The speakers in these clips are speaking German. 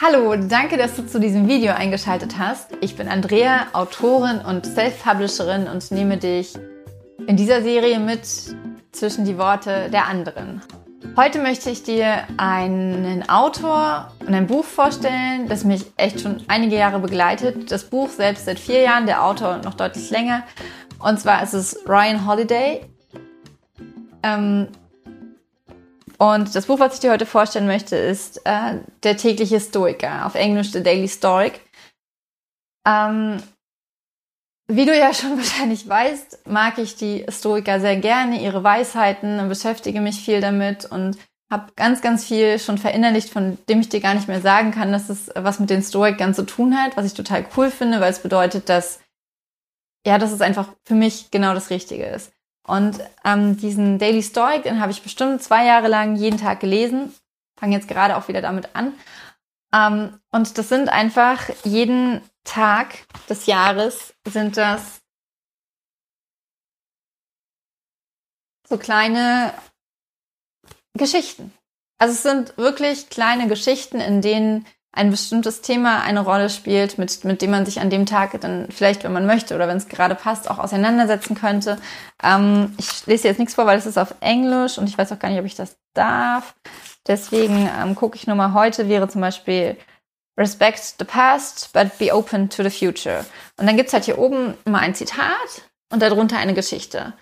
Hallo, danke, dass du zu diesem Video eingeschaltet hast. Ich bin Andrea, Autorin und Self-Publisherin und nehme dich in dieser Serie mit zwischen die Worte der anderen. Heute möchte ich dir einen Autor und ein Buch vorstellen, das mich echt schon einige Jahre begleitet. Das Buch selbst seit vier Jahren, der Autor noch deutlich länger. Und zwar ist es Ryan Holiday. Ähm, und das Buch, was ich dir heute vorstellen möchte, ist äh, Der tägliche Stoiker, auf Englisch The Daily Stoic. Ähm, wie du ja schon wahrscheinlich weißt, mag ich die Stoiker sehr gerne, ihre Weisheiten, beschäftige mich viel damit und habe ganz, ganz viel schon verinnerlicht, von dem ich dir gar nicht mehr sagen kann, dass es was mit den Stoikern zu tun hat, was ich total cool finde, weil es bedeutet, dass ja, dass es einfach für mich genau das Richtige ist. Und ähm, diesen Daily Stoic, den habe ich bestimmt zwei Jahre lang jeden Tag gelesen. Fange jetzt gerade auch wieder damit an. Ähm, und das sind einfach jeden Tag des Jahres sind das so kleine Geschichten. Also es sind wirklich kleine Geschichten, in denen ein bestimmtes Thema eine Rolle spielt, mit, mit dem man sich an dem Tag dann vielleicht, wenn man möchte oder wenn es gerade passt, auch auseinandersetzen könnte. Ähm, ich lese jetzt nichts vor, weil es ist auf Englisch und ich weiß auch gar nicht, ob ich das darf. Deswegen ähm, gucke ich nur mal heute, wäre zum Beispiel Respect the past, but be open to the future. Und dann gibt's halt hier oben immer ein Zitat und darunter eine Geschichte.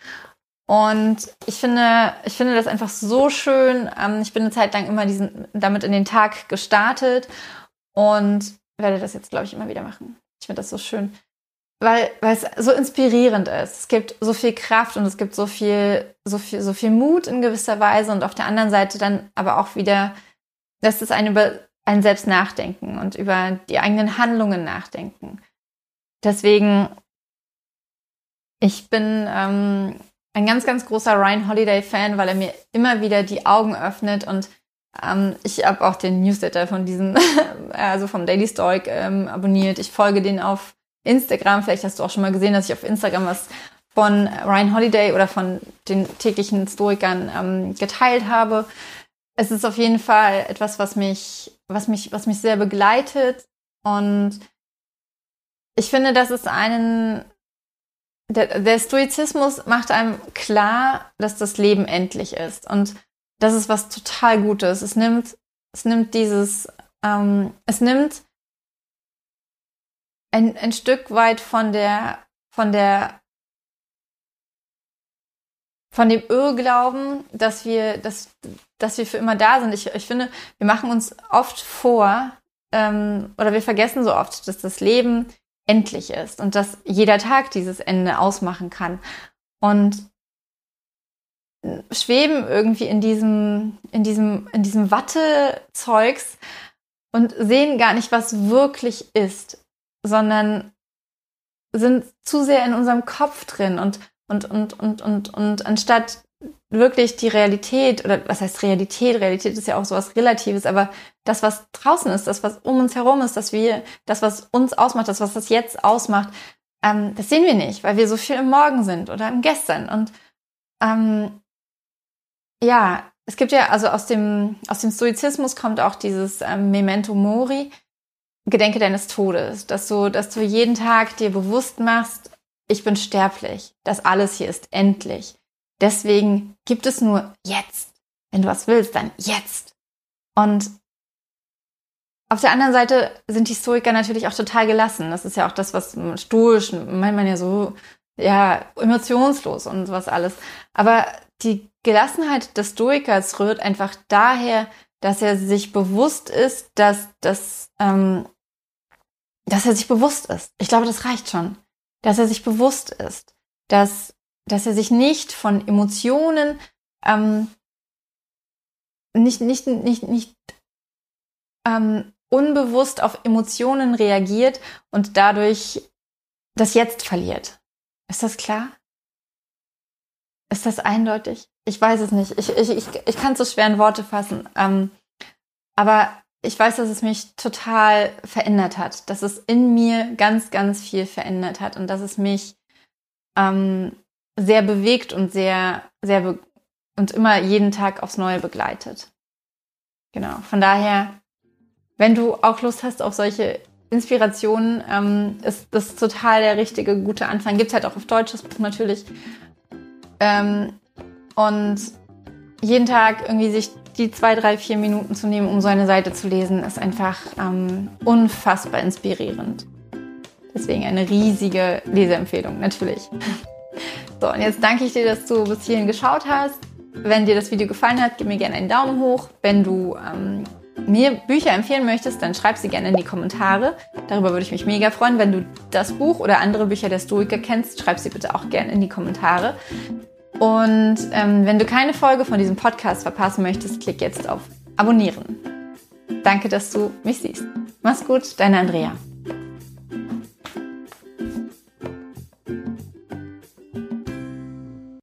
Und ich finde, ich finde das einfach so schön. Ähm, ich bin eine Zeit lang immer diesen, damit in den Tag gestartet und werde das jetzt, glaube ich, immer wieder machen. Ich finde das so schön, weil, weil es so inspirierend ist. Es gibt so viel Kraft und es gibt so viel, so viel, so viel Mut in gewisser Weise und auf der anderen Seite dann aber auch wieder, dass es einen über ein selbst nachdenken und über die eigenen Handlungen nachdenken. Deswegen, ich bin ähm, ein ganz, ganz großer Ryan Holiday Fan, weil er mir immer wieder die Augen öffnet und ähm, ich habe auch den Newsletter von diesem, also vom Daily Stoic ähm, abonniert. Ich folge den auf Instagram. Vielleicht hast du auch schon mal gesehen, dass ich auf Instagram was von Ryan Holiday oder von den täglichen Stoikern ähm, geteilt habe. Es ist auf jeden Fall etwas, was mich, was mich, was mich sehr begleitet und ich finde, dass es einen der, der Stoizismus macht einem klar, dass das Leben endlich ist. Und das ist was total Gutes. Es nimmt, es nimmt dieses, ähm, es nimmt ein, ein Stück weit von der, von der, von dem Irrglauben, dass wir, dass, dass wir für immer da sind. Ich, ich finde, wir machen uns oft vor, ähm, oder wir vergessen so oft, dass das Leben endlich ist und dass jeder Tag dieses Ende ausmachen kann. Und schweben irgendwie in diesem, in diesem, in diesem Wattezeugs und sehen gar nicht, was wirklich ist, sondern sind zu sehr in unserem Kopf drin und, und, und, und, und, und anstatt wirklich die Realität, oder was heißt Realität? Realität ist ja auch sowas Relatives, aber das, was draußen ist, das, was um uns herum ist, dass wir, das, was uns ausmacht, das, was das jetzt ausmacht, ähm, das sehen wir nicht, weil wir so viel im Morgen sind oder im Gestern. Und ähm, ja, es gibt ja, also aus dem, aus dem Stoizismus kommt auch dieses ähm, Memento Mori, Gedenke deines Todes, dass du, dass du jeden Tag dir bewusst machst, ich bin sterblich, das alles hier ist endlich Deswegen gibt es nur jetzt. Wenn du was willst, dann jetzt. Und auf der anderen Seite sind die Stoiker natürlich auch total gelassen. Das ist ja auch das, was stoisch, meint man ja so, ja, emotionslos und sowas alles. Aber die Gelassenheit des Stoikers rührt einfach daher, dass er sich bewusst ist, dass das, ähm, dass er sich bewusst ist. Ich glaube, das reicht schon. Dass er sich bewusst ist, dass dass er sich nicht von Emotionen ähm, nicht nicht nicht nicht ähm, unbewusst auf Emotionen reagiert und dadurch das Jetzt verliert. Ist das klar? Ist das eindeutig? Ich weiß es nicht. Ich, ich, ich, ich kann es so schwer in Worte fassen. Ähm, aber ich weiß, dass es mich total verändert hat, dass es in mir ganz, ganz viel verändert hat und dass es mich ähm, sehr bewegt und sehr, sehr be und immer jeden Tag aufs Neue begleitet. Genau. Von daher wenn du auch Lust hast auf solche Inspirationen, ähm, ist das total der richtige, gute Anfang. Gibt es halt auch auf Deutsch das Buch natürlich. Ähm, und jeden Tag irgendwie sich die zwei, drei, vier Minuten zu nehmen, um so eine Seite zu lesen, ist einfach ähm, unfassbar inspirierend. Deswegen eine riesige Leseempfehlung, natürlich. So, und jetzt danke ich dir, dass du bis hierhin geschaut hast. Wenn dir das Video gefallen hat, gib mir gerne einen Daumen hoch. Wenn du ähm, mir Bücher empfehlen möchtest, dann schreib sie gerne in die Kommentare. Darüber würde ich mich mega freuen. Wenn du das Buch oder andere Bücher der Stoiker kennst, schreib sie bitte auch gerne in die Kommentare. Und ähm, wenn du keine Folge von diesem Podcast verpassen möchtest, klick jetzt auf Abonnieren. Danke, dass du mich siehst. Mach's gut, deine Andrea.